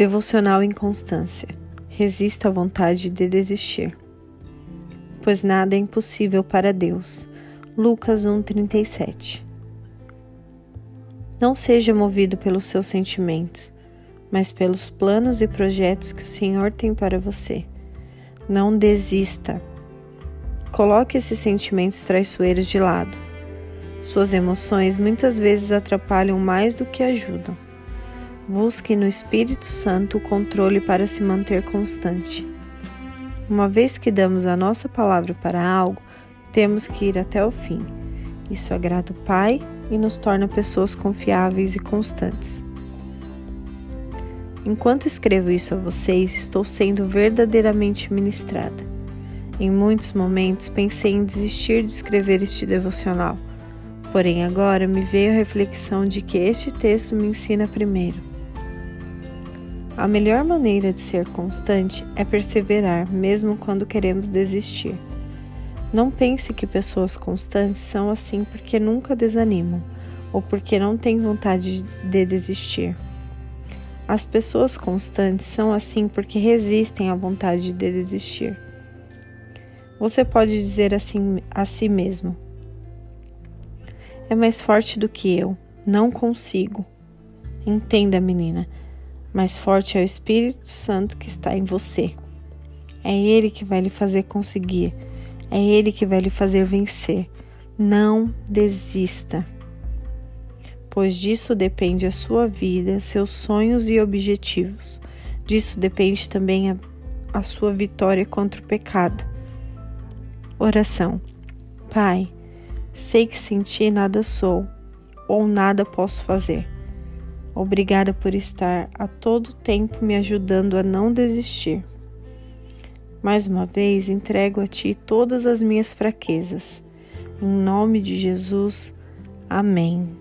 Devocional Inconstância. Resista à vontade de desistir. Pois nada é impossível para Deus. Lucas 1:37. Não seja movido pelos seus sentimentos, mas pelos planos e projetos que o Senhor tem para você. Não desista. Coloque esses sentimentos traiçoeiros de lado. Suas emoções muitas vezes atrapalham mais do que ajudam. Busque no Espírito Santo o controle para se manter constante. Uma vez que damos a nossa palavra para algo, temos que ir até o fim. Isso agrada o Pai e nos torna pessoas confiáveis e constantes. Enquanto escrevo isso a vocês, estou sendo verdadeiramente ministrada. Em muitos momentos pensei em desistir de escrever este devocional, porém agora me veio a reflexão de que este texto me ensina primeiro a melhor maneira de ser constante é perseverar, mesmo quando queremos desistir. Não pense que pessoas constantes são assim porque nunca desanimam ou porque não têm vontade de desistir. As pessoas constantes são assim porque resistem à vontade de desistir. Você pode dizer assim a si mesmo: É mais forte do que eu, não consigo. Entenda, menina mais forte é o Espírito Santo que está em você. É Ele que vai lhe fazer conseguir, é Ele que vai lhe fazer vencer. Não desista, pois disso depende a sua vida, seus sonhos e objetivos. Disso depende também a, a sua vitória contra o pecado. Oração. Pai, sei que sem ti nada sou ou nada posso fazer Obrigada por estar a todo tempo me ajudando a não desistir. Mais uma vez entrego a Ti todas as minhas fraquezas. Em nome de Jesus, amém.